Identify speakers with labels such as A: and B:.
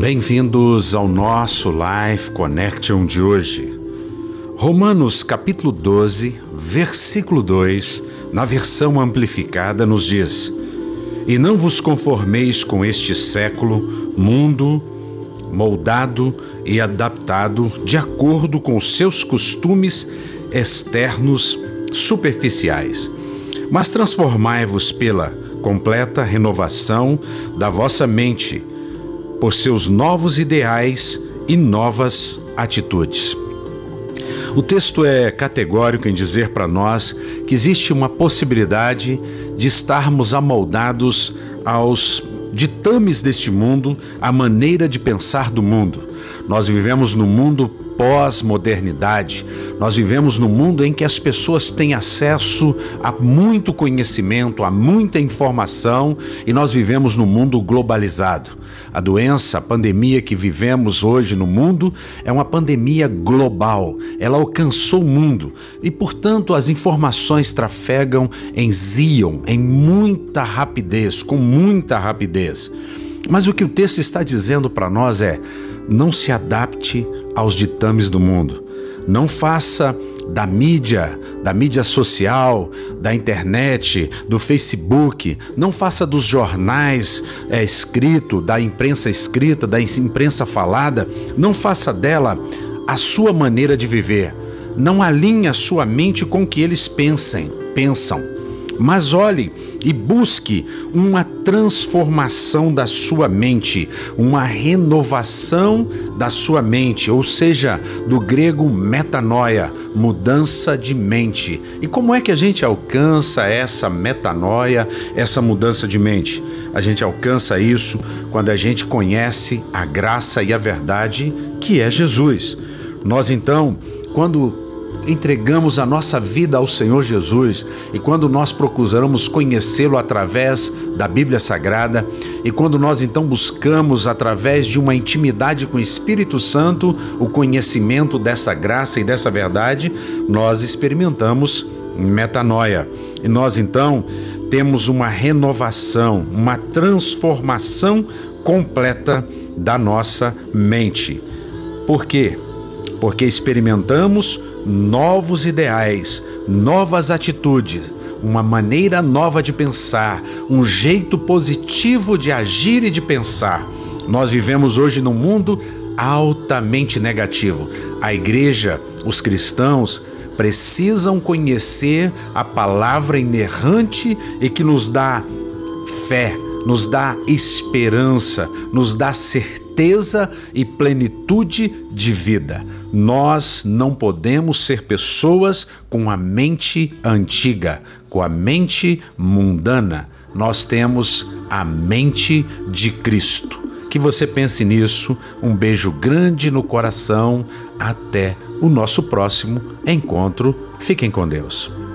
A: Bem-vindos ao nosso Life Connection de hoje. Romanos capítulo 12, versículo 2, na versão amplificada, nos diz: E não vos conformeis com este século, mundo, moldado e adaptado de acordo com os seus costumes externos superficiais, mas transformai-vos pela completa renovação da vossa mente por seus novos ideais e novas atitudes. O texto é categórico em dizer para nós que existe uma possibilidade de estarmos amoldados aos ditames deste mundo, à maneira de pensar do mundo. Nós vivemos no mundo pós-modernidade. Nós vivemos num mundo em que as pessoas têm acesso a muito conhecimento, a muita informação e nós vivemos num mundo globalizado. A doença, a pandemia que vivemos hoje no mundo é uma pandemia global. Ela alcançou o mundo e, portanto, as informações trafegam em Zion em muita rapidez, com muita rapidez. Mas o que o texto está dizendo para nós é: não se adapte aos ditames do mundo. Não faça da mídia, da mídia social, da internet, do Facebook, não faça dos jornais é, escrito, da imprensa escrita, da imprensa falada, não faça dela a sua maneira de viver. Não alinhe a sua mente com o que eles pensem, pensam mas olhe e busque uma transformação da sua mente, uma renovação da sua mente, ou seja, do grego metanoia, mudança de mente. E como é que a gente alcança essa metanoia, essa mudança de mente? A gente alcança isso quando a gente conhece a graça e a verdade que é Jesus. Nós então, quando entregamos a nossa vida ao Senhor Jesus e quando nós procuramos conhecê-lo através da Bíblia Sagrada e quando nós então buscamos através de uma intimidade com o Espírito Santo o conhecimento dessa graça e dessa verdade, nós experimentamos metanoia. E nós então temos uma renovação, uma transformação completa da nossa mente. Por quê? Porque experimentamos novos ideais, novas atitudes, uma maneira nova de pensar, um jeito positivo de agir e de pensar. Nós vivemos hoje num mundo altamente negativo. A igreja, os cristãos, precisam conhecer a palavra inerrante e que nos dá fé, nos dá esperança, nos dá certeza e plenitude de vida. Nós não podemos ser pessoas com a mente antiga, com a mente mundana. Nós temos a mente de Cristo. Que você pense nisso. Um beijo grande no coração. Até o nosso próximo encontro. Fiquem com Deus.